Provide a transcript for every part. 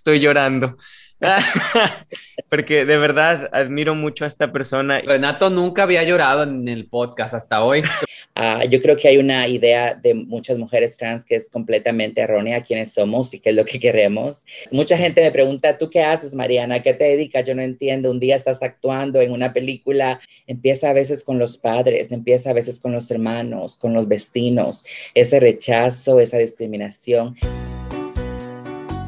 Estoy llorando. Porque de verdad admiro mucho a esta persona. Renato nunca había llorado en el podcast hasta hoy. Uh, yo creo que hay una idea de muchas mujeres trans que es completamente errónea quiénes somos y qué es lo que queremos. Mucha gente me pregunta, ¿tú qué haces, Mariana? ¿Qué te dedicas? Yo no entiendo. Un día estás actuando en una película, empieza a veces con los padres, empieza a veces con los hermanos, con los vecinos, ese rechazo, esa discriminación.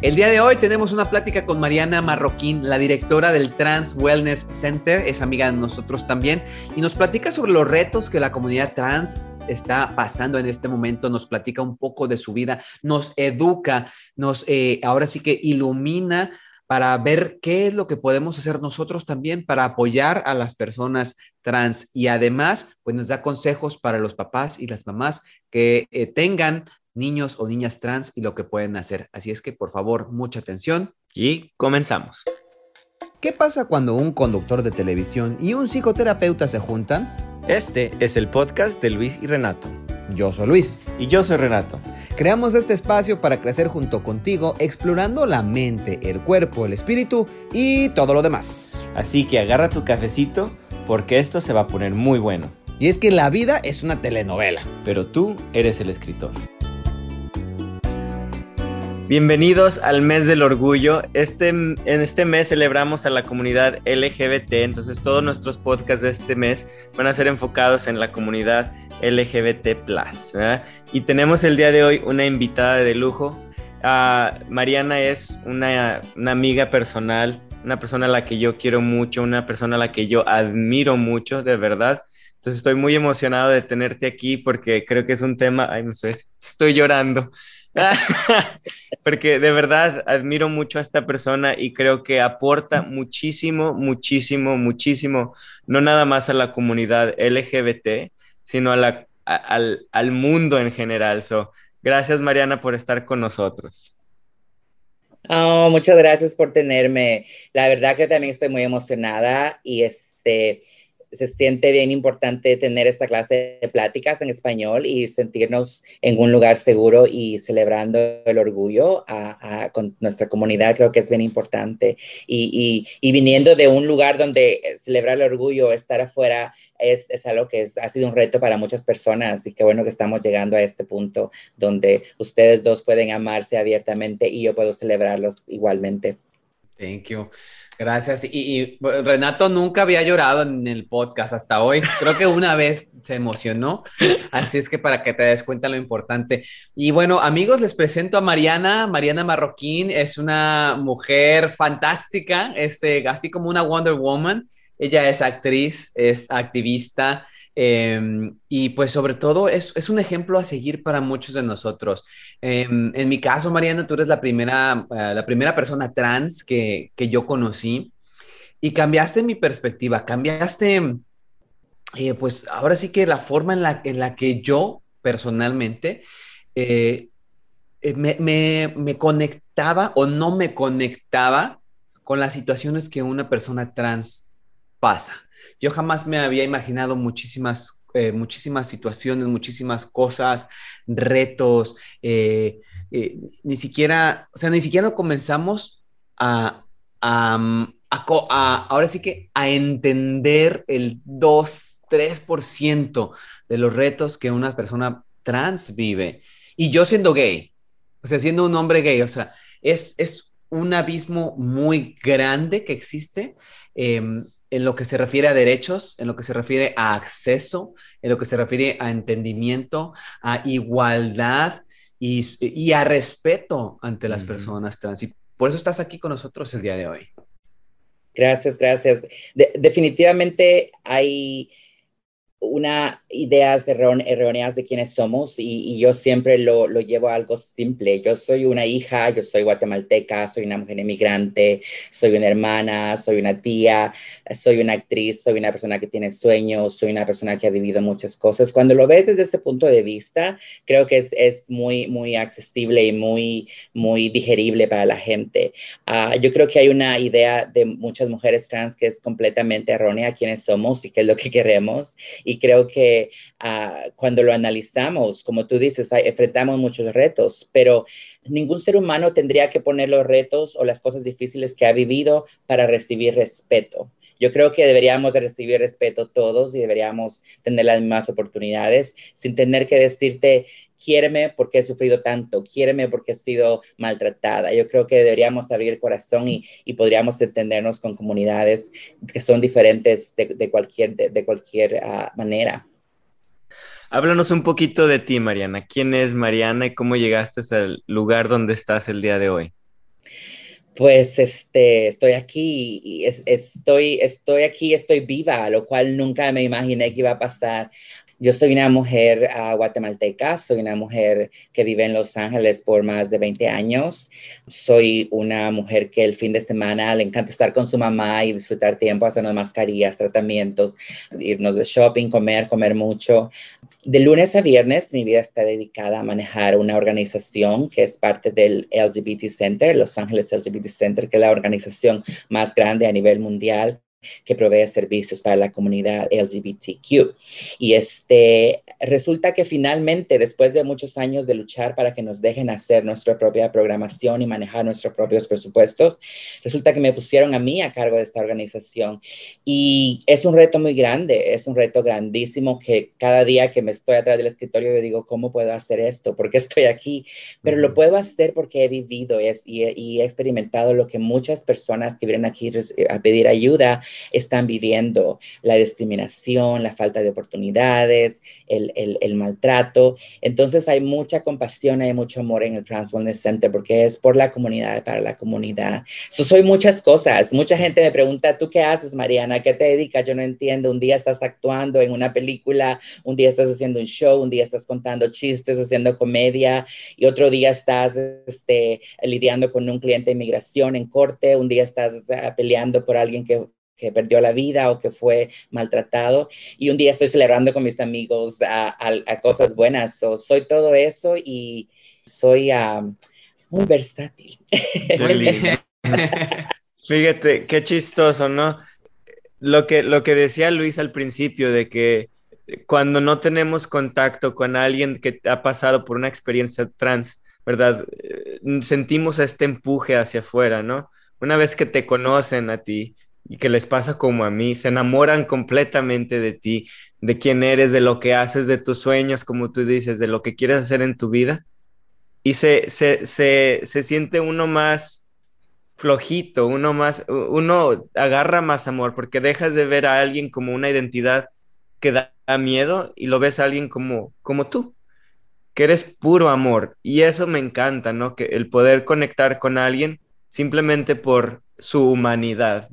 El día de hoy tenemos una plática con Mariana Marroquín, la directora del Trans Wellness Center, es amiga de nosotros también, y nos platica sobre los retos que la comunidad trans está pasando en este momento, nos platica un poco de su vida, nos educa, nos eh, ahora sí que ilumina para ver qué es lo que podemos hacer nosotros también para apoyar a las personas trans. Y además pues nos da consejos para los papás y las mamás que eh, tengan niños o niñas trans y lo que pueden hacer. Así es que por favor, mucha atención y comenzamos. ¿Qué pasa cuando un conductor de televisión y un psicoterapeuta se juntan? Este es el podcast de Luis y Renato. Yo soy Luis. Y yo soy Renato. Creamos este espacio para crecer junto contigo, explorando la mente, el cuerpo, el espíritu y todo lo demás. Así que agarra tu cafecito porque esto se va a poner muy bueno. Y es que la vida es una telenovela. Pero tú eres el escritor. Bienvenidos al mes del orgullo. Este, en este mes celebramos a la comunidad LGBT, entonces todos nuestros podcasts de este mes van a ser enfocados en la comunidad LGBT. Y tenemos el día de hoy una invitada de lujo. Uh, Mariana es una, una amiga personal, una persona a la que yo quiero mucho, una persona a la que yo admiro mucho, de verdad. Entonces estoy muy emocionado de tenerte aquí porque creo que es un tema, ay, no sé, estoy llorando. Porque de verdad admiro mucho a esta persona y creo que aporta muchísimo, muchísimo, muchísimo, no nada más a la comunidad LGBT, sino a la, al, al, mundo en general. So, gracias Mariana por estar con nosotros. Oh, muchas gracias por tenerme. La verdad que también estoy muy emocionada y este se siente bien importante tener esta clase de pláticas en español y sentirnos en un lugar seguro y celebrando el orgullo con nuestra comunidad, creo que es bien importante. Y, viniendo de un lugar donde celebrar el orgullo, estar afuera, es, algo que ha sido un reto para muchas personas y qué bueno que estamos llegando a este punto donde ustedes dos pueden amarse abiertamente y yo puedo celebrarlos igualmente. Thank you. Gracias. Y, Renato nunca había llorado en el podcast hasta hoy. Creo que una vez se emocionó. Así es que para que te des cuenta lo importante. Y bueno, amigos, les presento a Mariana. Mariana Marroquín es una mujer fantástica, este, así como una Wonder Woman. Ella es actriz, es activista, Em, y pues sobre todo es, es, un ejemplo a seguir para muchos de nosotros. Em, en mi caso, Mariana, tú eres la primera, eh, la primera persona trans que, que, yo conocí y cambiaste mi perspectiva, cambiaste, eh, pues ahora sí que la forma en la, en la que yo personalmente eh, me, me, me conectaba o no me conectaba con las situaciones que una persona trans pasa. Yo jamás me había imaginado muchísimas, eh, muchísimas situaciones, muchísimas cosas, retos, eh, eh, ni siquiera, o sea, ni siquiera comenzamos a, a, a, ahora sí que a entender el 2, 3% de los retos que una persona trans vive. Y yo siendo gay, o sea, siendo un hombre gay, o sea, es, es un abismo muy grande que existe. Em, en lo que se refiere a derechos, en lo que se refiere a acceso, en lo que se refiere a entendimiento, a igualdad y, a respeto ante las personas trans. Y por eso estás aquí con nosotros el día de hoy. Gracias, gracias. definitivamente hay una ideas erróneas de quiénes somos y, yo siempre lo, lo, llevo a algo simple. Yo soy una hija, yo soy guatemalteca, soy una mujer inmigrante, soy una hermana, soy una tía, soy una actriz, soy una persona que tiene sueños, soy una persona que ha vivido muchas cosas. Cuando lo ves desde este punto de vista, creo que es, es muy, muy accesible y muy, muy digerible para la gente. Uh, yo creo que hay una idea de muchas mujeres trans que es completamente errónea quiénes somos y qué es lo que queremos. Y creo que ah, cuando lo analizamos, como tú dices, enfrentamos muchos retos, pero ningún ser humano tendría que poner los retos o las cosas difíciles que ha vivido para recibir respeto. Yo creo que deberíamos recibir respeto todos y deberíamos tener las mismas oportunidades sin tener que decirte, quiéreme porque he sufrido tanto, quiéreme porque he sido maltratada. Yo creo que deberíamos abrir el corazón y, podríamos entendernos con comunidades que son diferentes de, cualquier, de, cualquier ah, manera. Háblanos un poquito de ti, Mariana. ¿Quién es Mariana y cómo llegaste al lugar donde estás el día de hoy? Pues este, estoy aquí, y estoy, estoy aquí, estoy viva, lo cual nunca me imaginé que iba a pasar. Yo soy una mujer uh, guatemalteca, soy una mujer que vive en Los Ángeles por más de 20 años. Soy una mujer que el fin de semana le encanta estar con su mamá y disfrutar tiempo, hacernos mascarillas, tratamientos, irnos de shopping, comer, comer mucho. De lunes a viernes mi vida está dedicada a manejar una organización que es parte del LGBT Center, Los Ángeles LGBT Center, que es la organización más grande a nivel mundial que provee servicios para la comunidad LGBTQ. Y este, resulta que finalmente, después de muchos años de luchar para que nos dejen hacer nuestra propia programación y manejar nuestros propios presupuestos, resulta que me pusieron a mí a cargo de esta organización. Y es un reto muy grande, es un reto grandísimo que cada día que me estoy atrás del escritorio yo digo, ¿cómo puedo hacer esto? ¿Por qué estoy aquí? Pero lo puedo hacer porque he vivido y, y he experimentado lo que muchas personas que vienen aquí a pedir ayuda están viviendo la discriminación, la falta de oportunidades, el, el, maltrato. Entonces hay mucha compasión, hay mucho amor en el Trans Wellness Center porque es por la comunidad, para la comunidad. So, soy muchas cosas. Mucha gente me pregunta, ¿tú qué haces, Mariana? ¿Qué te dedicas? Yo no entiendo. Un día estás actuando en una película, un día estás haciendo un show, un día estás contando chistes, haciendo comedia y otro día estás este, lidiando con un cliente de inmigración en corte, un día estás uh, peleando por alguien que que perdió la vida o que fue maltratado. Y un día estoy celebrando con mis amigos a, cosas buenas. soy todo eso y soy muy versátil. Fíjate, qué chistoso, ¿no? Lo que, lo que decía Luis al principio de que cuando no tenemos contacto con alguien que ha pasado por una experiencia trans, ¿verdad? Eh, sentimos este empuje hacia afuera, ¿no? Una vez que te conocen a ti, y que les pasa como a mí, se enamoran completamente de ti, de quién eres, de lo que haces, de tus sueños, como tú dices, de lo que quieres hacer en tu vida. Y se, se, se, se siente uno más flojito, uno más, uno agarra más amor, porque dejas de ver a alguien como una identidad que da miedo y lo ves a alguien como, como tú, que eres puro amor. Y eso me encanta, ¿no? Que el poder conectar con alguien simplemente por su humanidad.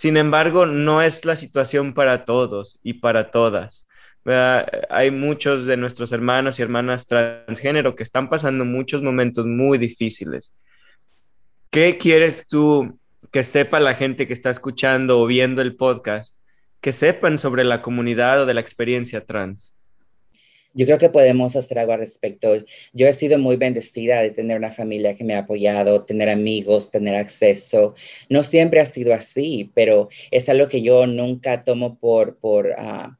Sin embargo, no es la situación para todos y para todas. Hay muchos de nuestros hermanos y hermanas transgénero que están pasando muchos momentos muy difíciles. ¿Qué quieres tú que sepa la gente que está escuchando o viendo el podcast? Que sepan sobre la comunidad o de la experiencia trans. Yo creo que podemos hacer algo al respecto. Yo he sido muy bendecida de tener una familia que me ha apoyado, tener amigos, tener acceso. No siempre ha sido así, pero es algo que yo nunca tomo por, por uh,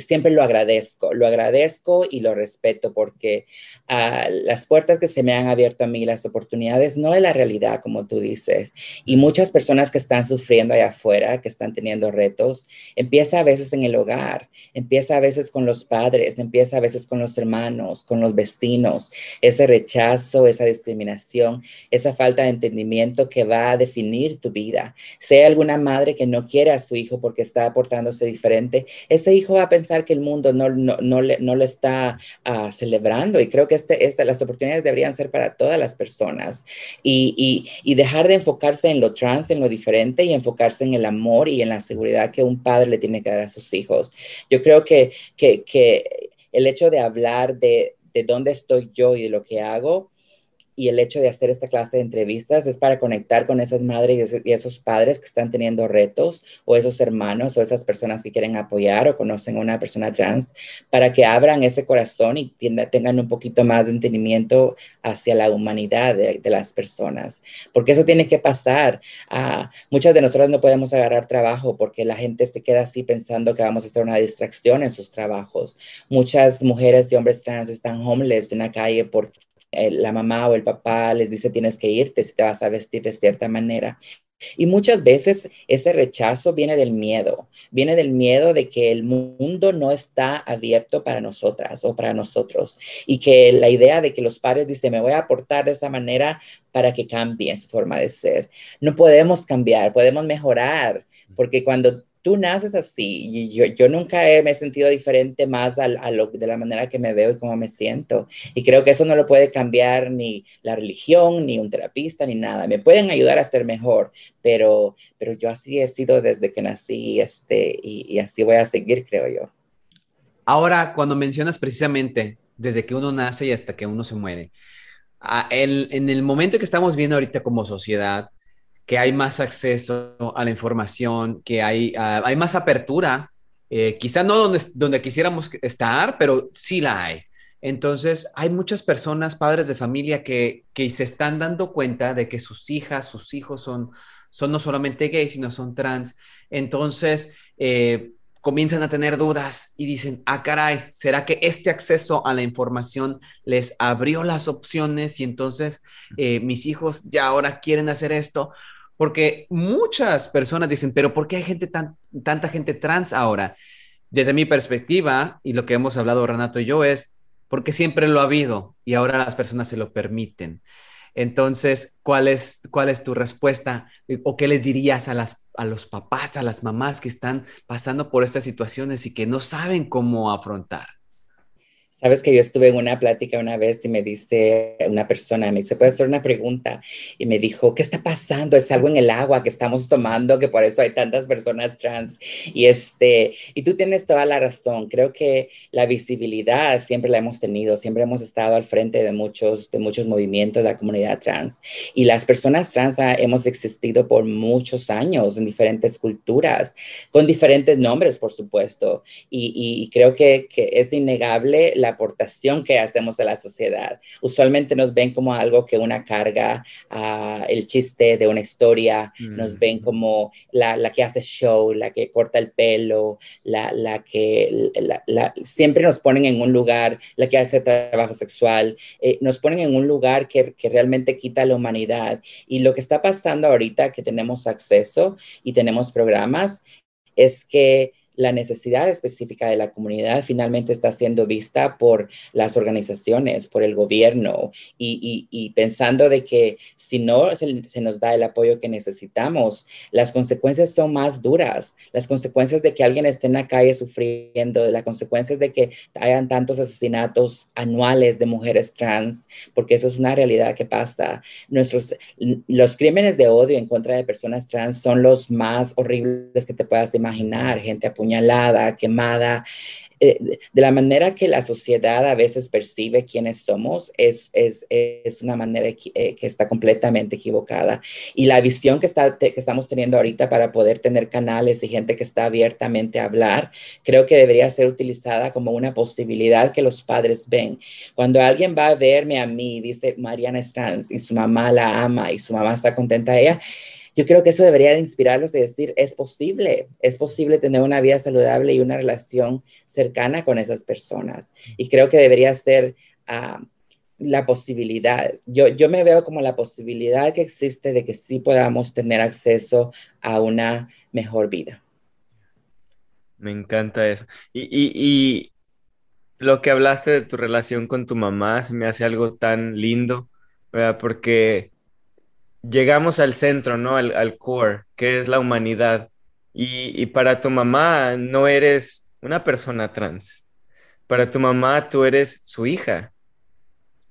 siempre lo agradezco, lo agradezco y lo respeto porque uh, las puertas que se me han abierto a mí, las oportunidades, no es la realidad, como tú dices. Y muchas personas que están sufriendo allá afuera, que están teniendo retos, empieza a veces en el hogar, empieza a veces con los padres, empieza a veces veces con los hermanos, con los vecinos, ese rechazo, esa discriminación, esa falta de entendimiento que va a definir tu vida. Sea alguna madre que no quiere a su hijo porque está aportándose diferente, ese hijo va a pensar que el mundo no, no, no, le, no lo está uh, celebrando y creo que este, este, las oportunidades deberían ser para todas las personas y, y, y dejar de enfocarse en lo trans, en lo diferente y enfocarse en el amor y en la seguridad que un padre le tiene que dar a sus hijos. Yo creo que, que, que el hecho de hablar de, de dónde estoy yo y de lo que hago, y el hecho de hacer esta clase de entrevistas es para conectar con esas madres y esos padres que están teniendo retos o esos hermanos o esas personas que quieren apoyar o conocen a una persona trans para que abran ese corazón y tengan un poquito más de entendimiento hacia la humanidad de, las personas. Porque eso tiene que pasar. Uh, muchas de nosotros no podemos agarrar trabajo porque la gente se queda así pensando que vamos a hacer una distracción en sus trabajos. Muchas mujeres y hombres trans están homeless en la calle porque la mamá o el papá les dice tienes que irte si te vas a vestir de cierta manera. Y muchas veces ese rechazo viene del miedo, viene del miedo de que el mundo no está abierto para nosotras o para nosotros y que la idea de que los padres dicen me voy a aportar de esa manera para que cambien su forma de ser. No podemos cambiar, podemos mejorar, porque cuando tú naces así. Y yo, yo nunca me he sentido diferente más a, lo, de la manera que me veo y cómo me siento. Y creo que eso no lo puede cambiar ni la religión, ni un terapista, ni nada. Me pueden ayudar a ser mejor, pero, pero yo así he sido desde que nací este, y, así voy a seguir, creo yo. Ahora, cuando mencionas precisamente desde que uno nace y hasta que uno se muere, el, en el momento que estamos viendo ahorita como sociedad, que hay más acceso a la información, que hay, ah, hay más apertura, eh, quizá no donde, donde quisiéramos estar, pero sí la hay. Entonces, hay muchas personas, padres de familia, que, que se están dando cuenta de que sus hijas, sus hijos son, son no solamente gays, sino son trans. Entonces, eh, comienzan a tener dudas y dicen, ah, caray, ¿será que este acceso a la información les abrió las opciones y entonces eh, mis hijos ya ahora quieren hacer esto? Porque muchas personas dicen, pero ¿por qué hay gente tan, tanta gente trans ahora? Desde mi perspectiva, y lo que hemos hablado Renato y yo, es porque siempre lo ha habido y ahora las personas se lo permiten. Entonces, ¿cuál es, cuál es tu respuesta? ¿O qué les dirías a, las, a los papás, a las mamás que están pasando por estas situaciones y que no saben cómo afrontar? Sabes que yo estuve en una plática una vez y me dice una persona, me dice, ¿puedes hacer una pregunta? Y me dijo, ¿qué está pasando? Es algo en el agua que estamos tomando, que por eso hay tantas personas trans. Y, este, y tú tienes toda la razón. Creo que la visibilidad siempre la hemos tenido, siempre hemos estado al frente de muchos, de muchos movimientos de la comunidad trans. Y las personas trans hemos existido por muchos años en diferentes culturas, con diferentes nombres, por supuesto. Y, y creo que, que es innegable la aportación que hacemos a la sociedad. Usualmente nos ven como algo que una carga, uh, el chiste de una historia, nos ven como la, la, que hace show, la que corta el pelo, la, la que la, siempre nos ponen en un lugar, la que hace trabajo sexual, eh, nos ponen en un lugar que, que realmente quita la humanidad. Y lo que está pasando ahorita que tenemos acceso y tenemos programas es que la necesidad específica de la comunidad finalmente está siendo vista por las organizaciones, por el gobierno y, pensando de que si no se, nos da el apoyo que necesitamos, las consecuencias son más duras, las consecuencias de que alguien esté en la calle sufriendo, las consecuencias de que hayan tantos asesinatos anuales de mujeres trans, porque eso es una realidad que pasa. Nuestros, los crímenes de odio en contra de personas trans son los más horribles que te puedas imaginar, gente apuñalada apuñalada, quemada. Eh, de la manera que la sociedad a veces percibe quiénes somos es, es, es una manera eh, que está completamente equivocada. Y la visión que, está, que estamos teniendo ahorita para poder tener canales y gente que está abiertamente a hablar, creo que debería ser utilizada como una posibilidad que los padres ven. Cuando alguien va a verme a mí, dice Mariana Stans, y su mamá la ama y su mamá está contenta de ella, yo creo que eso debería de inspirarlos de decir, es posible, es posible tener una vida saludable y una relación cercana con esas personas. Y creo que debería ser ah, la posibilidad, yo, yo me veo como la posibilidad que existe de que sí podamos tener acceso a una mejor vida. Me encanta eso. Y, y, y lo que hablaste de tu relación con tu mamá se me hace algo tan lindo, ¿verdad? Porque llegamos al centro, ¿no? Al, core, que es la humanidad. Y, para tu mamá no eres una persona trans. Para tu mamá tú eres su hija.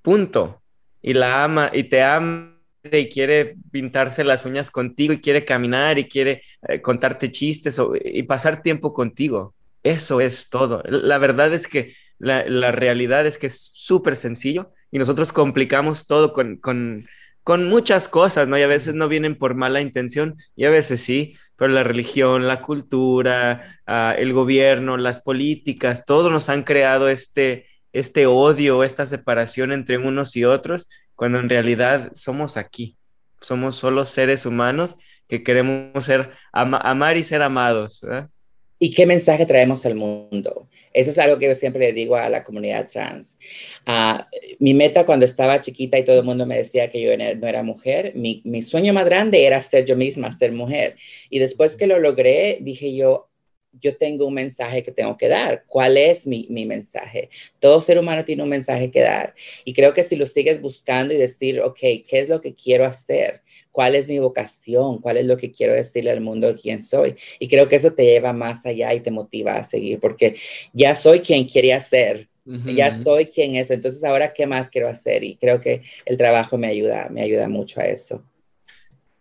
Punto. Y la ama y te ama y quiere pintarse las uñas contigo y quiere caminar y quiere eh, contarte chistes y pasar tiempo contigo. Eso es todo. La verdad es que la, realidad es que es súper sencillo y nosotros complicamos todo con, con muchas cosas, ¿no? Y a veces no vienen por mala intención y a veces sí, pero la religión, la cultura, uh, el gobierno, las políticas, todos nos han creado este, este odio, esta separación entre unos y otros, cuando en realidad somos aquí, somos solo seres humanos que queremos ser, ama, amar y ser amados. ¿Y qué mensaje traemos al mundo? Eso es algo que yo siempre le digo a la comunidad trans. Uh, mi meta cuando estaba chiquita y todo el mundo me decía que yo no era mujer, mi, mi, sueño más grande era ser yo misma, ser mujer. Y después que lo logré, dije yo, yo tengo un mensaje que tengo que dar. ¿Cuál es mi, mi, mensaje? Todo ser humano tiene un mensaje que dar. Y creo que si lo sigues buscando y decir, ok, ¿qué es lo que quiero hacer? ¿Cuál es mi vocación? ¿Cuál es lo que quiero decirle al mundo de quién soy? Y creo que eso te lleva más allá y te motiva a seguir, porque ya soy quien quería ser. Uh -huh. Ya soy quien es, entonces ahora qué más quiero hacer y creo que el trabajo me ayuda, me ayuda mucho a eso.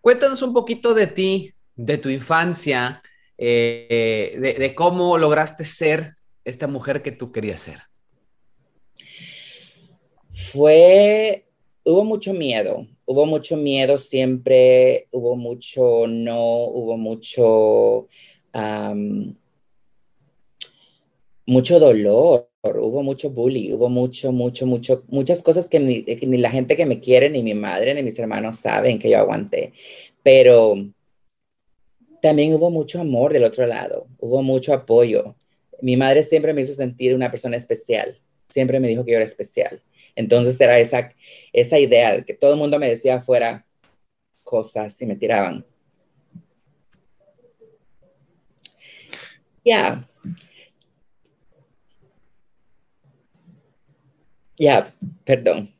Cuéntanos un poquito de ti, de tu infancia, eh, de, de, cómo lograste ser esta mujer que tú querías ser? Fue, hubo mucho miedo, hubo mucho miedo siempre, hubo mucho no, hubo mucho, um, mucho dolor, hubo mucho bullying, hubo mucho, mucho, mucho, muchas cosas que ni, que ni la gente que me quiere, ni mi madre, ni mis hermanos saben que yo aguanté, pero también hubo mucho amor del otro lado, hubo mucho apoyo. Mi madre siempre me hizo sentir una persona especial, siempre me dijo que yo era especial. Entonces era esa, esa idea de que todo el mundo me decía fuera cosas y me tiraban. Ya. Ya, perdón.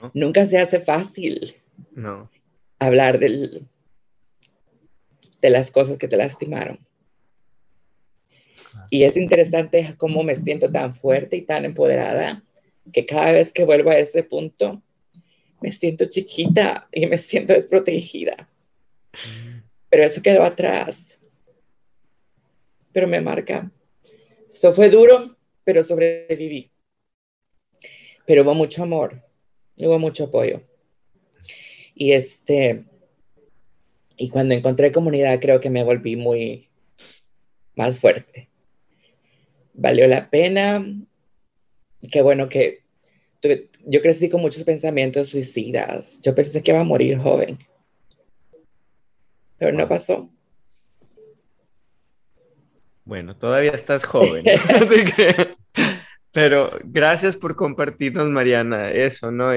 ¿No? Nunca se hace fácil. No. Hablar del, de las cosas que te lastimaron. Y es interesante cómo me siento tan fuerte y tan empoderada que cada vez que vuelvo a ese punto, me siento chiquita y me siento desprotegida. Pero eso quedó atrás. Pero me marca. Eso fue duro, pero sobreviví. Pero hubo mucho amor, hubo mucho apoyo. Y este, y cuando encontré comunidad, creo que me volví muy más fuerte. Valió la pena. Qué bueno que tuve, yo crecí con muchos pensamientos suicidas. Yo pensé que iba a morir joven. Pero no pasó. Bueno, todavía estás joven. Pero gracias por compartirnos, Mariana, eso, ¿no?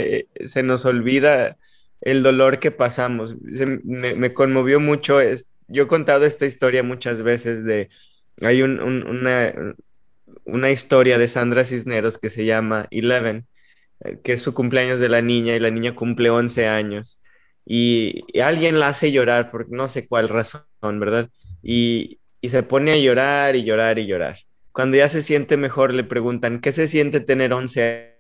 Se nos olvida el dolor que pasamos. Me, me conmovió mucho. Es, yo he contado esta historia muchas veces de, hay un, un, una, una historia de Sandra Cisneros que se llama Eleven, que es su cumpleaños de la niña y la niña cumple 11 años. Y, y alguien la hace llorar por no sé cuál razón, ¿verdad? Y, y se pone a llorar y llorar y llorar. Cuando ya se siente mejor, le preguntan, ¿qué se siente tener 11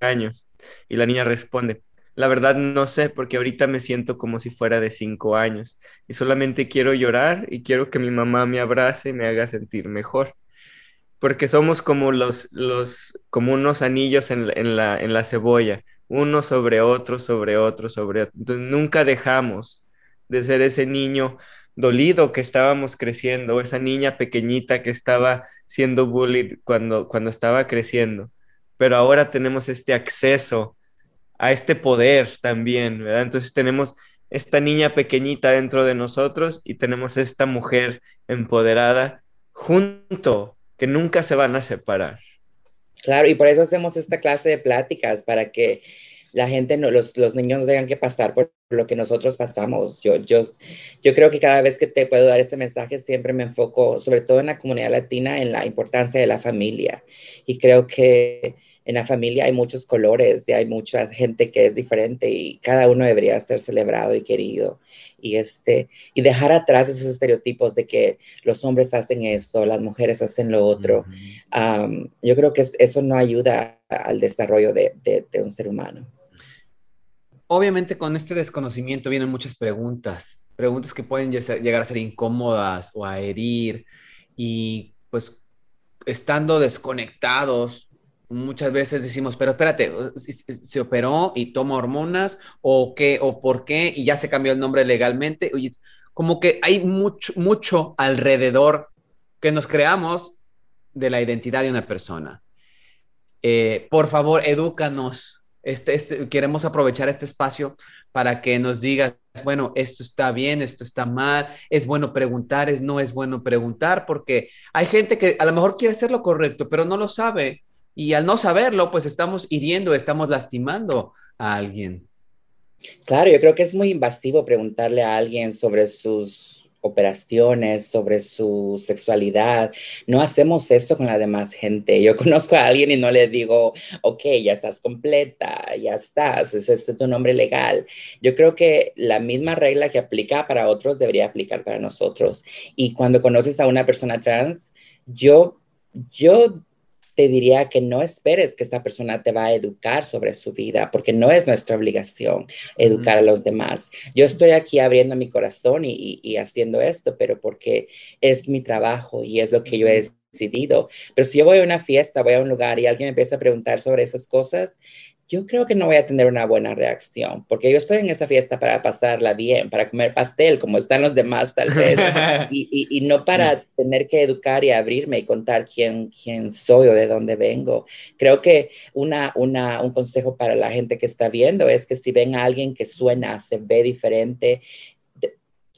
años? Y la niña responde, la verdad no sé, porque ahorita me siento como si fuera de cinco años y solamente quiero llorar y quiero que mi mamá me abrace y me haga sentir mejor. Porque somos como los, los como unos anillos en, en, la, en la cebolla, uno sobre otro, sobre otro, sobre otro. Entonces nunca dejamos de ser ese niño dolido que estábamos creciendo, esa niña pequeñita que estaba siendo bullied cuando, cuando estaba creciendo. Pero ahora tenemos este acceso a este poder también, ¿verdad? Entonces tenemos esta niña pequeñita dentro de nosotros y tenemos esta mujer empoderada junto, que nunca se van a separar. Claro, y por eso hacemos esta clase de pláticas, para que la gente, no, los, los niños no tengan que pasar por lo que nosotros pasamos. Yo, yo, yo creo que cada vez que te puedo dar este mensaje, siempre me enfoco, sobre todo en la comunidad latina, en la importancia de la familia. Y creo que en la familia hay muchos colores y hay mucha gente que es diferente y cada uno debería ser celebrado y querido. Y, este, y dejar atrás esos estereotipos de que los hombres hacen eso, las mujeres hacen lo otro. Uh -huh. um, yo creo que eso no ayuda al desarrollo de, de, de un ser humano obviamente con este desconocimiento vienen muchas preguntas, preguntas que pueden llegar a ser incómodas o a herir y pues estando desconectados muchas veces decimos, pero espérate, ¿se operó y toma hormonas o qué o por qué y ya se cambió el nombre legalmente? Como que hay mucho, mucho alrededor que nos creamos de la identidad de una persona. Eh, por favor, edúcanos. Este, este, queremos aprovechar este espacio para que nos digas, bueno, esto está bien, esto está mal, es bueno preguntar, es no es bueno preguntar, porque hay gente que a lo mejor quiere hacer lo correcto, pero no lo sabe. Y al no saberlo, pues estamos hiriendo, estamos lastimando a alguien. Claro, yo creo que es muy invasivo preguntarle a alguien sobre sus operaciones, sobre su sexualidad. No hacemos eso con la demás gente. Yo conozco a alguien y no le digo, ok, ya estás completa, ya estás, eso es tu nombre legal. Yo creo que la misma regla que aplica para otros debería aplicar para nosotros. Y cuando conoces a una persona trans, yo, yo te diría que no esperes que esta persona te va a educar sobre su vida, porque no es nuestra obligación educar a los demás. Yo estoy aquí abriendo mi corazón y, haciendo esto, pero porque es mi trabajo y es lo que yo he decidido. Pero si yo voy a una fiesta, voy a un lugar y alguien me empieza a preguntar sobre esas cosas, yo creo que no voy a tener una buena reacción, porque yo estoy en esa fiesta para pasarla bien, para comer pastel, como están los demás tal vez, y, y, no para tener que educar y abrirme y contar quién, quién soy o de dónde vengo. Creo que una, una, un consejo para la gente que está viendo es que si ven a alguien que suena, se ve diferente,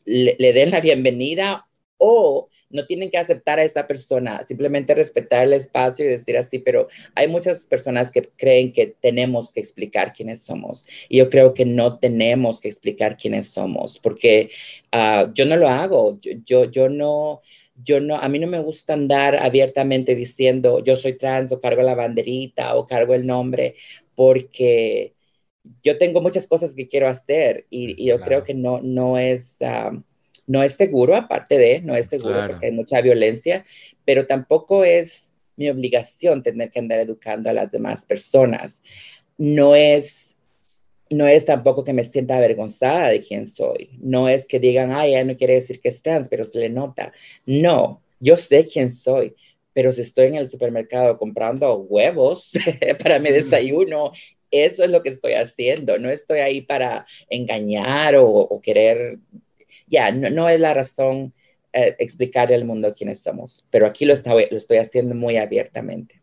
le, le den la bienvenida o no tienen que aceptar a esa persona, simplemente respetar el espacio y decir así, pero hay muchas personas que creen que tenemos que explicar quiénes somos. Y yo creo que no tenemos que explicar quiénes somos, porque ah, yo no lo hago, yo, yo, no yo no, a mí no me gusta andar abiertamente diciendo yo soy trans o cargo la banderita o cargo el nombre, porque yo tengo muchas cosas que quiero hacer y, yo creo que no, no es, ah, no es seguro, aparte de, no es seguro porque hay mucha violencia, pero tampoco es mi obligación tener que andar educando a las demás personas. No es, no es tampoco que me sienta avergonzada de quién soy. No es que digan, ay, ya no quiere decir que es trans, pero se le nota. No, yo sé quién soy pero si estoy en el supermercado comprando huevos para mi desayuno, eso es lo que estoy haciendo. No estoy ahí para engañar o, o querer ya, no, es la razón eh, explicarle al mundo quiénes somos, pero aquí lo, lo estoy haciendo muy abiertamente.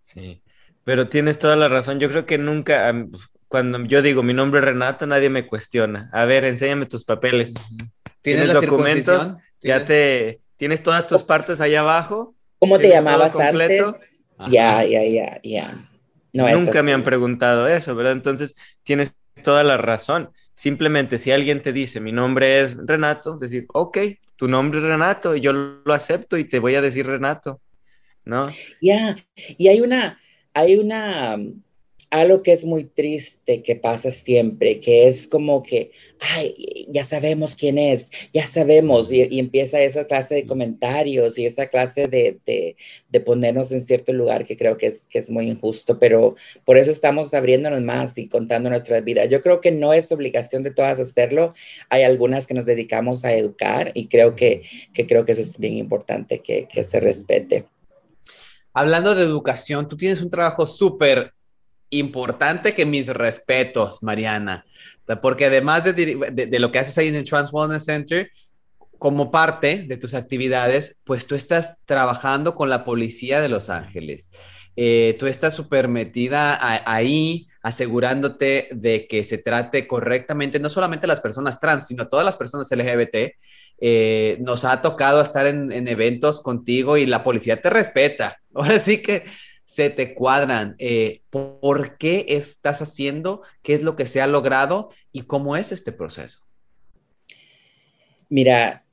Sí, pero tienes toda la razón. Yo creo que nunca, cuando yo digo mi nombre es Renato, nadie me cuestiona. A ver, enséñame tus papeles. ¿Tienes, documentos? Ya te, tienes todas tus partes allá abajo. ¿Cómo te llamabas antes? Ya, ya, ya, ya. Nunca me han preguntado eso, ¿verdad? Entonces, tienes toda la razón. Simplemente si alguien te dice mi nombre es Renato, decir, ok, tu nombre es Renato, yo lo acepto y te voy a decir Renato, ¿no? Ya, y hay una, hay una, algo que es muy triste que pasa siempre, que es como que, ay, ya sabemos quién es, ya sabemos, y, empieza esa clase de comentarios y esa clase de, de, ponernos en cierto lugar que creo que es, que es muy injusto, pero por eso estamos abriéndonos más y contando nuestra vida. Yo creo que no es obligación de todas hacerlo, hay algunas que nos dedicamos a educar y creo que, que creo que eso es bien importante que, que se respete. Hablando de educación, tú tienes un trabajo súper importante que mis respetos, Mariana, porque además de, lo que haces ahí en el Trans Wellness Center, como parte de tus actividades, pues tú estás trabajando con la policía de Los Ángeles. Eh, tú estás súper metida ahí, asegurándote de que se trate correctamente, no solamente a las personas trans, sino a todas las personas LGBT. Eh, nos ha tocado estar en, en, eventos contigo y la policía te respeta. Ahora sí que se te cuadran. Eh, ¿Por qué estás haciendo? ¿Qué es lo que se ha logrado? ¿Y cómo es este proceso? Mira,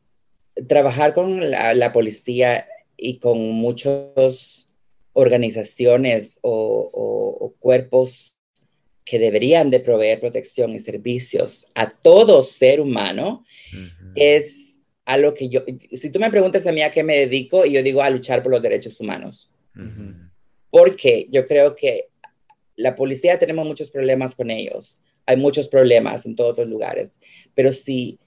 trabajar con la, policía y con muchas organizaciones o, cuerpos que deberían de proveer protección y servicios a todo ser humano es algo que yo, si tú me preguntas a mí a qué me dedico, y yo digo a luchar por los derechos humanos porque yo creo que la policía tenemos muchos problemas con ellos. Hay muchos problemas en todos los lugares. Pero si,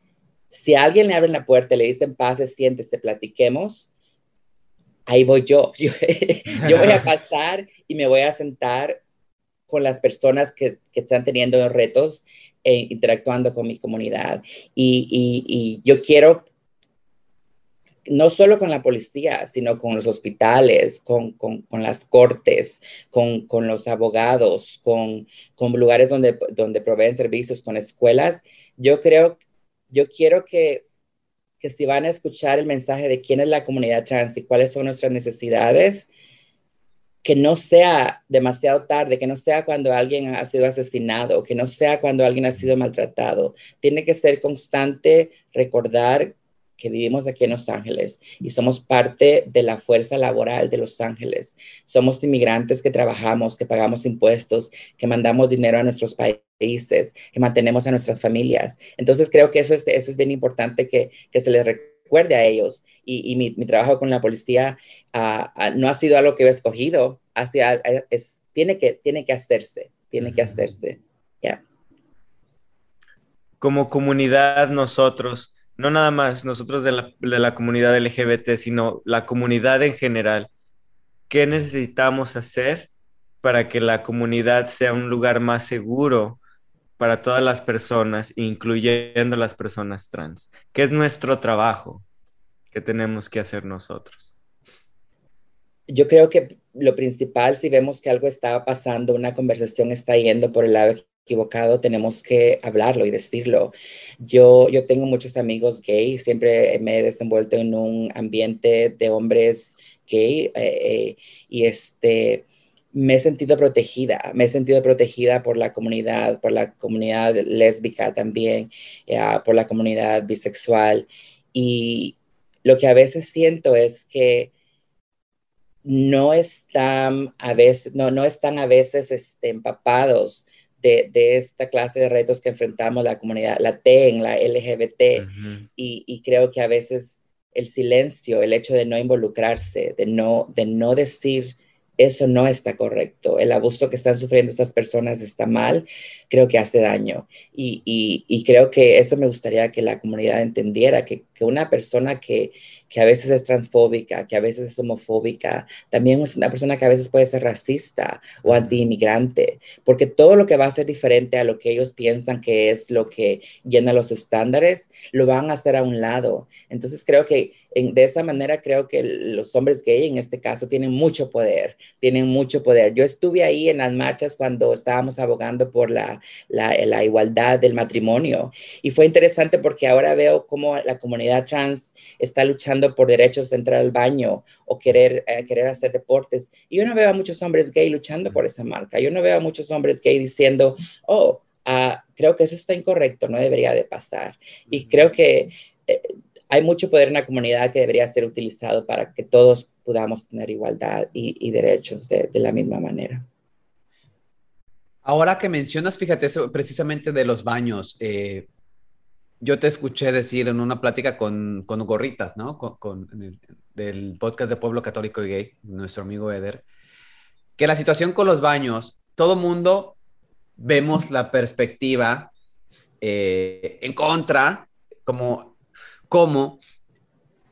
si a alguien le abren la puerta y le dicen, pase, siéntese, platiquemos, ahí voy yo. yo. voy a pasar y me voy a sentar con las personas que, que están teniendo retos e interactuando con mi comunidad. Y, y, y, yo quiero, no solo con la policía, sino con los hospitales, con, con, con las cortes, con, con, los abogados, con, lugares donde, donde proveen servicios, con escuelas. Yo creo, yo quiero que que si van a escuchar el mensaje de quién es la comunidad trans y cuáles son nuestras necesidades, que no sea demasiado tarde, que no sea cuando alguien ha sido asesinado, que no sea cuando alguien ha sido maltratado. Tiene que ser constante recordar que vivimos aquí en Los Ángeles y somos parte de la fuerza laboral de Los Ángeles. Somos inmigrantes que trabajamos, que pagamos impuestos, que mandamos dinero a nuestros países, que mantenemos a nuestras familias. Entonces creo que eso es, eso es bien importante que, que se les recuerde a ellos. Y, y mi, mi, trabajo con la policía uh, uh, no ha sido algo que he escogido, hacia, es, tiene, que, tiene que hacerse, tiene que hacerse. Yeah. Como comunidad nosotros, no nada más nosotros de la, de la, comunidad LGBT, sino la comunidad en general. ¿Qué necesitamos hacer para que la comunidad sea un lugar más seguro para todas las personas, incluyendo las personas trans? ¿Qué es nuestro trabajo que tenemos que hacer nosotros? Yo creo que lo principal, si vemos que algo está pasando, una conversación está yendo por el lado equivocado, tenemos que hablarlo y decirlo. Yo, yo tengo muchos amigos gay, siempre me he desenvuelto en un ambiente de hombres gay eh, eh, y este, me he sentido protegida, me he sentido protegida por la comunidad, por la comunidad lésbica también, eh, por la comunidad bisexual y lo que a veces siento es que no están a veces, no, no están a veces este, empapados de, de, esta clase de retos que enfrentamos la comunidad, la TEN, la LGBT, uh -huh. y, y, creo que a veces el silencio, el hecho de no involucrarse, de no, de no decir eso no está correcto, el abuso que están sufriendo estas personas está mal, creo que hace daño. Y, y, y creo que eso me gustaría que la comunidad entendiera, que, que una persona que, que a veces es transfóbica, que a veces es homofóbica, también es una persona que a veces puede ser racista o antiinmigrante, porque todo lo que va a ser diferente a lo que ellos piensan que es lo que llena los estándares, lo van a hacer a un lado. Entonces creo que en, de esa manera creo que los hombres gay en este caso tienen mucho poder, tienen mucho poder. Yo estuve ahí en las marchas cuando estábamos abogando por la, la, la igualdad del matrimonio y fue interesante porque ahora veo cómo la comunidad trans está luchando por derechos de entrar al baño o querer, eh, querer hacer deportes. Y yo no veo a muchos hombres gay luchando por esa marca. Yo no veo a muchos hombres gay diciendo, oh, uh, creo que eso está incorrecto, no debería de pasar. Y creo que eh, hay mucho poder en la comunidad que debería ser utilizado para que todos podamos tener igualdad y, y derechos de, de, la misma manera. Ahora que mencionas, fíjate, eso precisamente de los baños, eh, yo te escuché decir en una plática con, con Gorritas, ¿no? Con, el, del podcast de Pueblo Católico y Gay, nuestro amigo Eder, que la situación con los baños, todo mundo vemos la perspectiva eh, en contra, como, como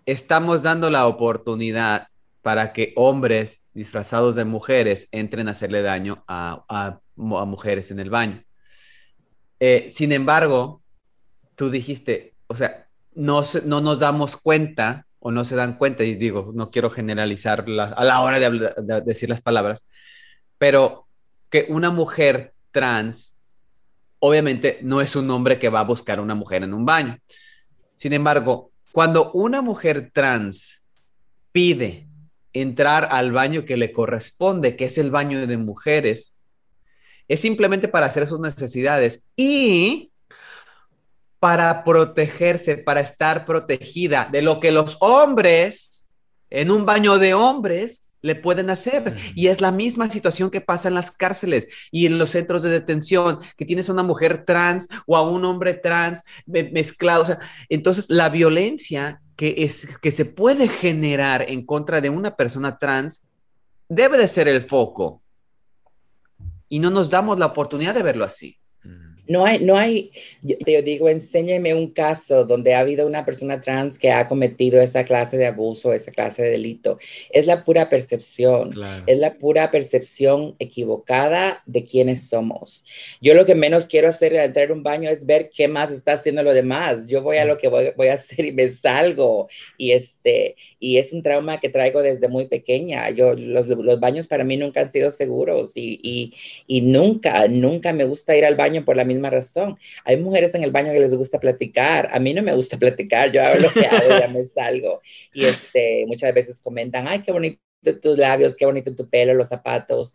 estamos dando la oportunidad para que hombres disfrazados de mujeres entren a hacerle daño a, a, a mujeres en el baño. Eh, sin embargo, tú dijiste, o sea, no, no nos damos cuenta o no se dan cuenta, y digo, no quiero generalizar a la hora de, de, decir las palabras, pero que una mujer trans, obviamente no es un hombre que va a buscar a una mujer en un baño. Sin embargo, cuando una mujer trans pide entrar al baño que le corresponde, que es el baño de mujeres, es simplemente para hacer sus necesidades y para protegerse, para estar protegida de lo que los hombres en un baño de hombres le pueden hacer. Y es la misma situación que pasa en las cárceles y en los centros de detención, que tienes a una mujer trans o a un hombre trans mezclado. O sea, entonces, la violencia que, es, que se puede generar en contra de una persona trans debe de ser el foco. Y no nos damos la oportunidad de verlo así. No hay, no hay, yo, digo, enséñeme un caso donde ha habido una persona trans que ha cometido esa clase de abuso, esa clase de delito. Es la pura percepción, es la pura percepción equivocada de quiénes somos. Yo lo que menos quiero hacer al entrar a un baño es ver qué más está haciendo lo demás. Yo voy a lo que voy, voy a hacer y me salgo. Y, este, y es un trauma que traigo desde muy pequeña. Yo, los, los baños para mí nunca han sido seguros y, y, y nunca, nunca me gusta ir al baño por la misma razón. Hay mujeres en el baño que les gusta platicar. A mí no me gusta platicar. Yo hago lo que hago, ya me salgo. Y este, muchas veces comentan, ay, qué bonito tus labios, qué bonito tu pelo, los zapatos.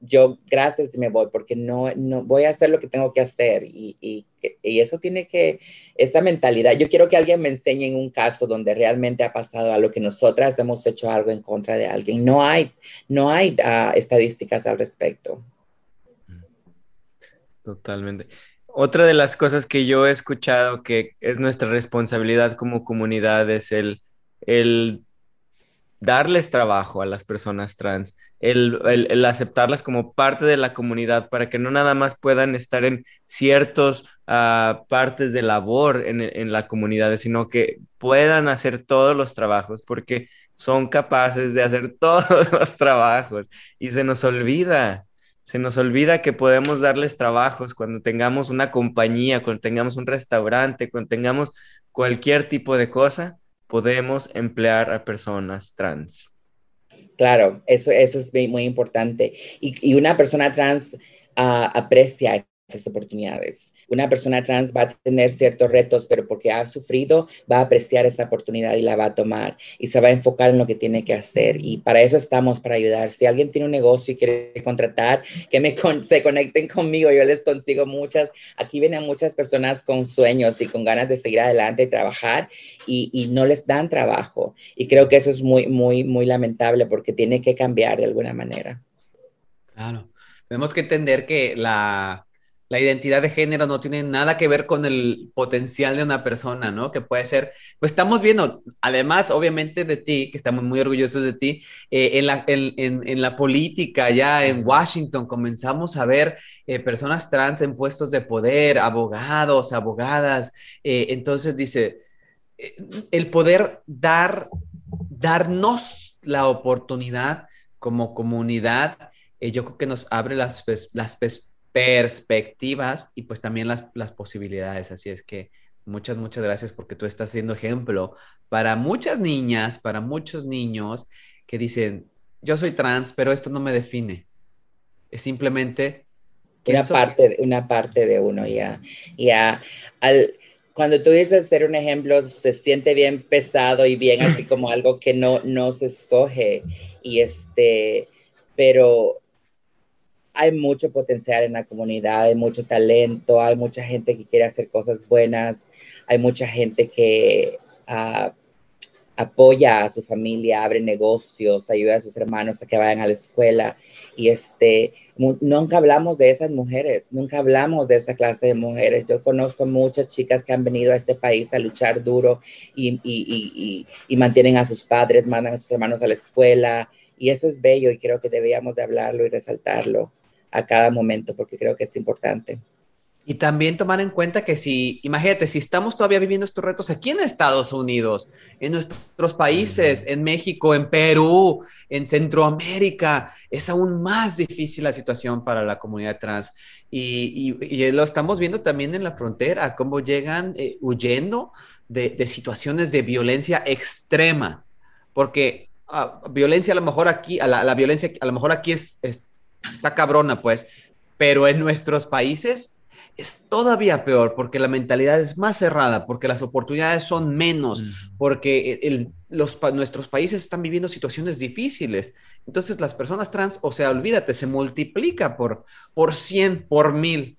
Yo, gracias, me voy porque no, no voy a hacer lo que tengo que hacer. Y, y, y eso tiene que, esa mentalidad. Yo quiero que alguien me enseñe en un caso donde realmente ha pasado algo que nosotras hemos hecho algo en contra de alguien. No hay, no hay uh, estadísticas al respecto. Totalmente. Otra de las cosas que yo he escuchado que es nuestra responsabilidad como comunidad es el, el darles trabajo a las personas trans, el, el, aceptarlas como parte de la comunidad para que no nada más puedan estar en ciertas uh, partes de labor en, en la comunidad, sino que puedan hacer todos los trabajos porque son capaces de hacer todos los trabajos y se nos olvida se nos olvida que podemos darles trabajos cuando tengamos una compañía, cuando tengamos un restaurante, cuando tengamos cualquier tipo de cosa, podemos emplear a personas trans. Claro, eso, eso es muy importante. Y, una persona trans uh, aprecia esas oportunidades una persona trans va a tener ciertos retos, pero porque ha sufrido, va a apreciar esa oportunidad y la va a tomar y se va a enfocar en lo que tiene que hacer. Y para eso estamos, para ayudar. Si alguien tiene un negocio y quiere contratar, que me se conecten conmigo, yo les consigo muchas. Aquí vienen muchas personas con sueños y con ganas de seguir adelante y trabajar y no les dan trabajo. Y creo que eso es muy, muy, muy lamentable porque tiene que cambiar de alguna manera. Claro. Tenemos que entender que la, la identidad de género no tiene nada que ver con el potencial de una persona, ¿no? Que puede ser, pues estamos viendo, además, obviamente de ti, que estamos muy orgullosos de ti, eh, en, la, en, la, política, ya en Washington, comenzamos a ver eh, personas trans en puestos de poder, abogados, abogadas. Eh, entonces dice, el poder dar, darnos la oportunidad como comunidad, yo creo que nos abre las, las, perspectivas y pues también las, las posibilidades. Así es que muchas, muchas gracias porque tú estás siendo ejemplo para muchas niñas, para muchos niños que dicen, yo soy trans, pero esto no me define. Es simplemente... Una parte, una parte de uno ya. Ya, al, cuando tú dices ser un ejemplo, se siente bien pesado y bien así como algo que no, no se escoge. Y este, pero hay mucho potencial en la comunidad, hay mucho talento, hay mucha gente que quiere hacer cosas buenas, hay mucha gente que uh, apoya a su familia, abre negocios, ayuda a sus hermanos a que vayan a la escuela. Y este, nunca hablamos de esas mujeres, nunca hablamos de esa clase de mujeres. Yo conozco muchas chicas que han venido a este país a luchar duro y, y, mantienen a sus padres, mandan a sus hermanos a la escuela. Y eso es bello y creo que debíamos de hablarlo y resaltarlo a cada momento, porque creo que es importante. Y también tomar en cuenta que si, imagínate, si estamos todavía viviendo estos retos aquí en Estados Unidos, en nuestros países, en México, en Perú, en Centroamérica, es aún más difícil la situación para la comunidad trans. Y, lo estamos viendo también en la frontera, cómo llegan eh, huyendo de, situaciones de violencia extrema, porque ah, violencia a lo mejor aquí, a la, violencia a lo mejor aquí es, es está cabrona, pues. Pero en nuestros países es todavía peor porque la mentalidad es más cerrada, porque las oportunidades son menos, porque los, nuestros países están viviendo situaciones difíciles. Entonces las personas trans, o sea, olvídate, se multiplica por, por 100, por mil.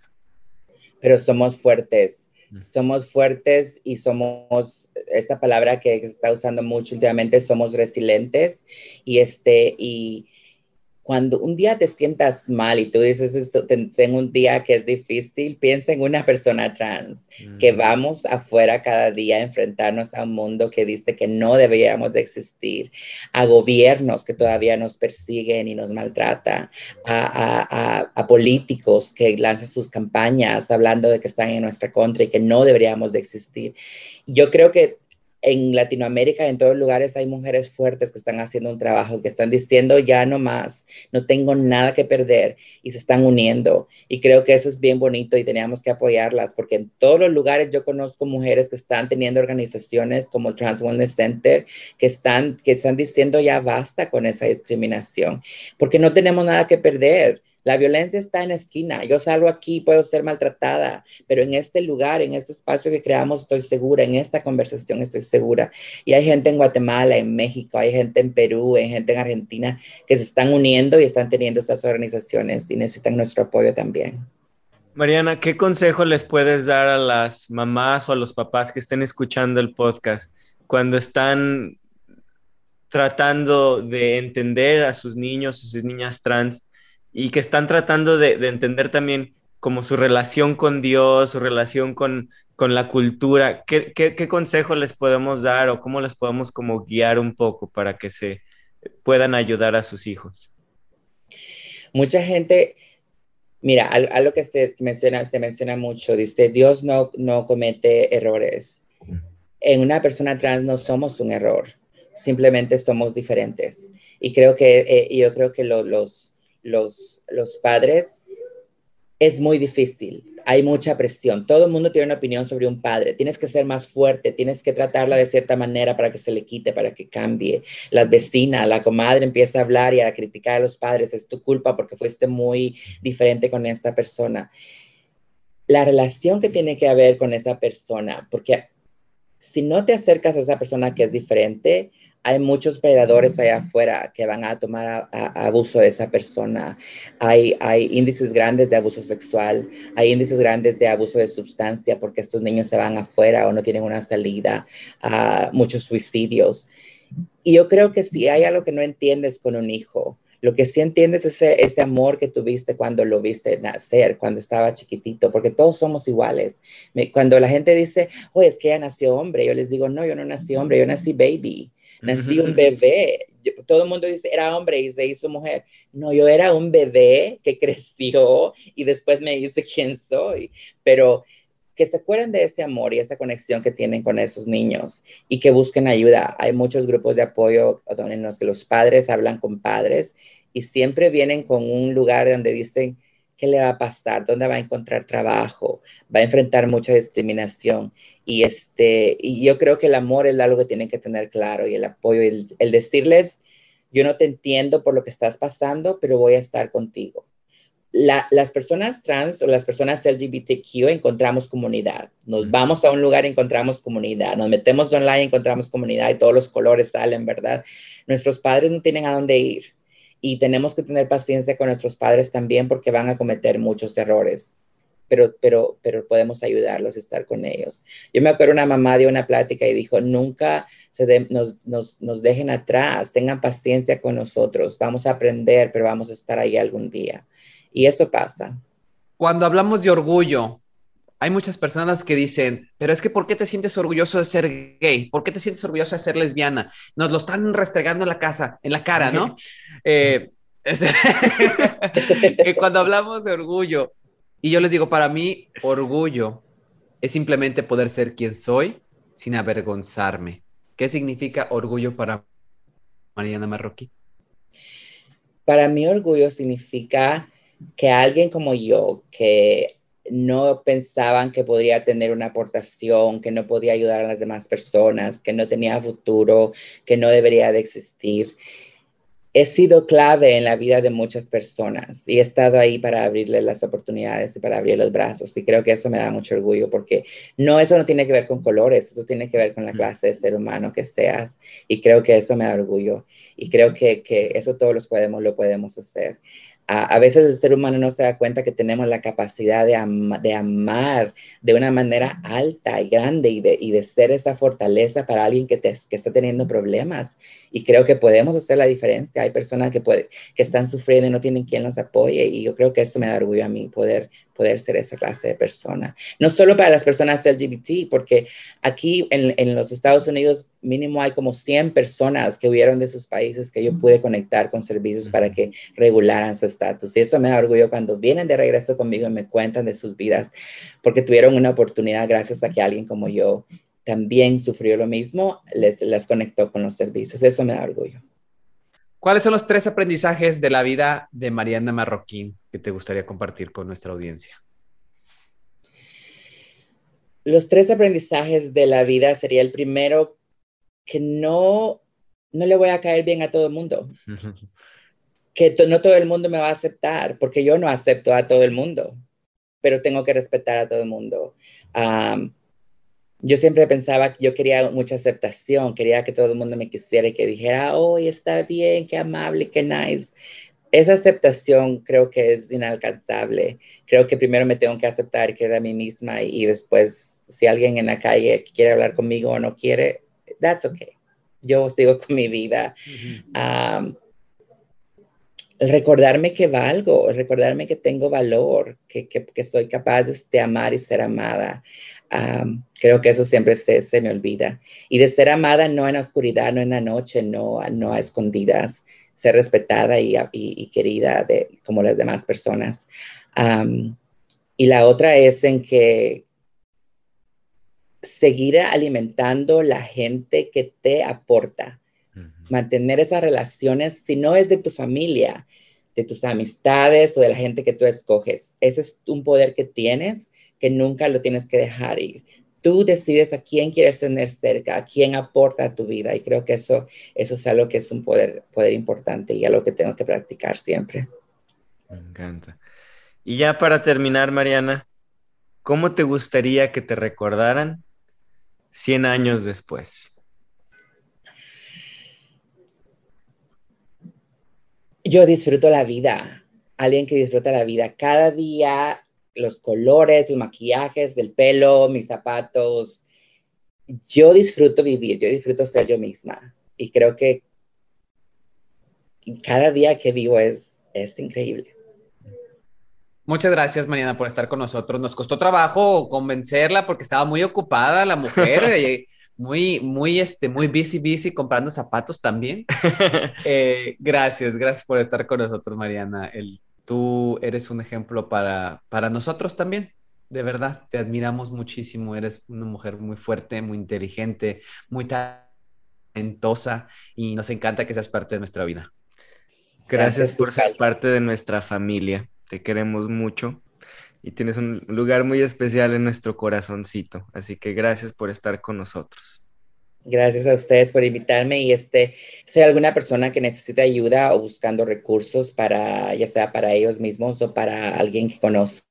Pero somos fuertes, somos fuertes y somos, esta palabra que se está usando mucho últimamente, somos resilientes y este, y cuando un día te sientas mal y tú dices, esto, en un día que es difícil, piensa en una persona trans, que vamos afuera cada día a enfrentarnos a un mundo que dice que no deberíamos de existir, a gobiernos que todavía nos persiguen y nos maltratan, a, a políticos que lanzan sus campañas hablando de que están en nuestra contra y que no deberíamos de existir. Yo creo que en Latinoamérica, en todos lugares, hay mujeres fuertes que están haciendo un trabajo, que están diciendo ya no más, no tengo nada que perder y se están uniendo. Y creo que eso es bien bonito y teníamos que apoyarlas porque en todos los lugares yo conozco mujeres que están teniendo organizaciones como el Trans Wellness Center que están, que están diciendo ya basta con esa discriminación porque no tenemos nada que perder la violencia está en esquina. Yo salgo aquí, puedo ser maltratada, pero en este lugar, en este espacio que creamos, estoy segura, en esta conversación estoy segura. Y hay gente en Guatemala, en México, hay gente en Perú, hay gente en Argentina que se están uniendo y están teniendo estas organizaciones y necesitan nuestro apoyo también. Mariana, ¿qué consejo les puedes dar a las mamás o a los papás que estén escuchando el podcast cuando están tratando de entender a sus niños o sus niñas trans? Y que están tratando de, entender también como su relación con Dios, su relación con, con la cultura. ¿Qué, ¿Qué, consejo les podemos dar o cómo les podemos como guiar un poco para que se puedan ayudar a sus hijos? Mucha gente, mira, algo que se menciona, se menciona mucho, dice, Dios no, no comete errores. En una persona trans no somos un error, simplemente somos diferentes. Y creo que, eh, yo creo que los, los, los padres, es muy difícil. Hay mucha presión. Todo el mundo tiene una opinión sobre un padre. Tienes que ser más fuerte, tienes que tratarla de cierta manera para que se le quite, para que cambie. La vecina, la comadre empieza a hablar y a criticar a los padres. Es tu culpa porque fuiste muy diferente con esta persona. La relación que tiene que haber con esa persona, porque si no te acercas a esa persona que es diferente, hay muchos predadores allá afuera que van a tomar abuso de esa persona. Hay, índices grandes de abuso sexual, hay índices grandes de abuso de sustancia porque estos niños se van afuera o no tienen una salida, a muchos suicidios. Y yo creo que si hay algo que no entiendes con un hijo, lo que sí entiendes es ese, ese, amor que tuviste cuando lo viste nacer, cuando estaba chiquitito, porque todos somos iguales. cuando la gente dice, oye, es que ella nació hombre, yo les digo, no, yo no nací hombre, yo nací baby nací un bebé. todo el mundo dice, era hombre y se hizo mujer. No, yo era un bebé que creció y después me dice quién soy. Pero que se acuerden de ese amor y esa conexión que tienen con esos niños y que busquen ayuda. Hay muchos grupos de apoyo en los que los padres hablan con padres y siempre vienen con un lugar donde dicen, ¿qué le va a pasar? ¿Dónde va a encontrar trabajo? Va a enfrentar mucha discriminación. Y, este, y yo creo que el amor es algo que tienen que tener claro y el apoyo, el, el decirles, yo no te entiendo por lo que estás pasando, pero voy a estar contigo. las personas trans o las personas LGBTQ encontramos comunidad. Nos vamos a un lugar, encontramos comunidad. Nos metemos online, encontramos comunidad y todos los colores salen, ¿verdad? Nuestros padres no tienen a dónde ir y tenemos que tener paciencia con nuestros padres también porque van a cometer muchos errores pero, pero, pero podemos ayudarlos a estar con ellos. Yo me acuerdo una mamá dio una plática y dijo, nunca se nos, nos, nos, dejen atrás, tengan paciencia con nosotros, vamos a aprender, pero vamos a estar ahí algún día. Y eso pasa. Cuando hablamos de orgullo, hay muchas personas que dicen, pero es que ¿por qué te sientes orgulloso de ser gay? ¿Por qué te sientes orgulloso de ser lesbiana? Nos lo están restregando en la casa, en la cara, ¿no? eh, cuando hablamos de orgullo, y yo les digo, para mí, orgullo es simplemente poder ser quien soy sin avergonzarme. ¿Qué significa orgullo para Mariana Marroquí? Para mí, orgullo significa que alguien como yo, que no pensaban que podría tener una aportación, que no podía ayudar a las demás personas, que no tenía futuro, que no debería de existir, he sido clave en la vida de muchas personas y he estado ahí para abrirle las oportunidades y para abrir los brazos y creo que eso me da mucho orgullo porque no, eso no tiene que ver con colores, eso tiene que ver con la clase de ser humano que seas y creo que eso me da orgullo y creo que, que eso todos los podemos, lo podemos hacer. A, veces el ser humano no se da cuenta que tenemos la capacidad de, de amar de una manera alta y grande y de, ser esa fortaleza para alguien que, está teniendo problemas. Y creo que podemos hacer la diferencia. Hay personas que, que están sufriendo y no tienen quien los apoye. Y yo creo que eso me da orgullo a mí, poder, poder ser esa clase de persona. No solo para las personas LGBT, porque aquí en, en los Estados Unidos mínimo hay como 100 personas que huyeron de sus países que yo pude conectar con servicios para que regularan su estatus. Y eso me da orgullo cuando vienen de regreso conmigo y me cuentan de sus vidas, porque tuvieron una oportunidad gracias a que alguien como yo también sufrió lo mismo, les, les conectó con los servicios. Eso me da orgullo. ¿Cuáles son los tres aprendizajes de la vida de Mariana Marroquín que te gustaría compartir con nuestra audiencia? Los tres aprendizajes de la vida sería el primero que no, no le voy a caer bien a todo el mundo. que no todo el mundo me va a aceptar, porque yo no acepto a todo el mundo, pero tengo que respetar a todo el mundo. Yo siempre pensaba que yo quería mucha aceptación, quería que todo el mundo me quisiera y que dijera, oh, está bien, qué amable, qué nice. Esa aceptación creo que es inalcanzable. Creo que primero me tengo que aceptar que era a mí misma y después, si alguien en la calle quiere hablar conmigo o no quiere, that's okay. Yo sigo con mi vida. recordarme que valgo, recordarme que tengo valor, que, que, soy capaz de amar y ser amada. Creo que eso siempre se, se, me olvida. Y de ser amada no en la oscuridad, no en la noche, no, no a escondidas, ser respetada y, y, querida de, como las demás personas. y la otra es en que seguir alimentando la gente que te aporta, mantener esas relaciones, si no es de tu familia, de tus amistades o de la gente que tú escoges. Ese es un poder que tienes que nunca lo tienes que dejar ir. Tú decides a quién quieres tener cerca, a quién aporta a tu vida y creo que eso, eso es algo que es un poder, poder importante y algo que tengo que practicar siempre. Me encanta. Y ya para terminar, Mariana, ¿cómo te gustaría que te recordaran 100 años después? Yo disfruto la vida, alguien que disfruta la vida. Cada día, los colores, los maquillajes, el pelo, mis zapatos. Yo disfruto vivir, yo disfruto ser yo misma. Y creo que cada día que vivo es, es increíble. Muchas gracias, Mariana, por estar con nosotros. Nos costó trabajo convencerla porque estaba muy ocupada la mujer, eh, muy, muy, este, muy busy, busy comprando zapatos también. Eh, gracias, gracias por estar con nosotros, Mariana. El, tú eres un ejemplo para, para nosotros también. De verdad, te admiramos muchísimo. Eres una mujer muy fuerte, muy inteligente, muy talentosa y nos encanta que seas parte de nuestra vida. Gracias por ser parte de nuestra familia te queremos mucho y tienes un lugar muy especial en nuestro corazoncito. Así que gracias por estar con nosotros. Gracias a ustedes por invitarme y este, si hay alguna persona que necesita ayuda o buscando recursos para, ya sea para ellos mismos o para alguien que conocen,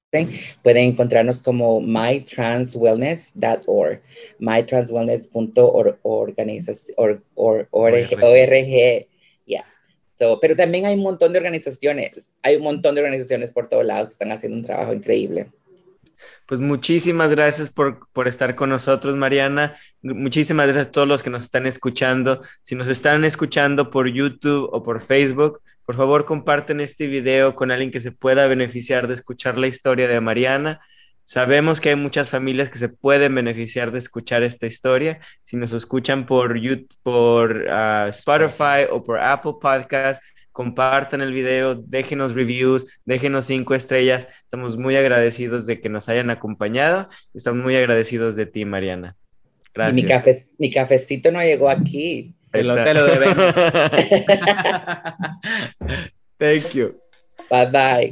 pueden encontrarnos como mytranswellness.org, mytranswellness.org, pero también hay un montón de organizaciones, hay un montón de organizaciones por todos lados que están haciendo un trabajo increíble. Pues muchísimas gracias por, por, estar con nosotros, Mariana. Muchísimas gracias a todos los que nos están escuchando. Si nos están escuchando por YouTube o por Facebook, por favor comparten este video con alguien que se pueda beneficiar de escuchar la historia de Mariana. Sabemos que hay muchas familias que se pueden beneficiar de escuchar esta historia. Si nos escuchan por YouTube, por ah, Spotify o por Apple Podcast, compartan el video, déjenos reviews, déjenos cinco estrellas. Estamos muy agradecidos de que nos hayan acompañado. Estamos muy agradecidos de ti, Mariana. Gracias. mi, café, mi cafecito no llegó aquí. Te lo, te lo debemos. Thank you. Bye bye.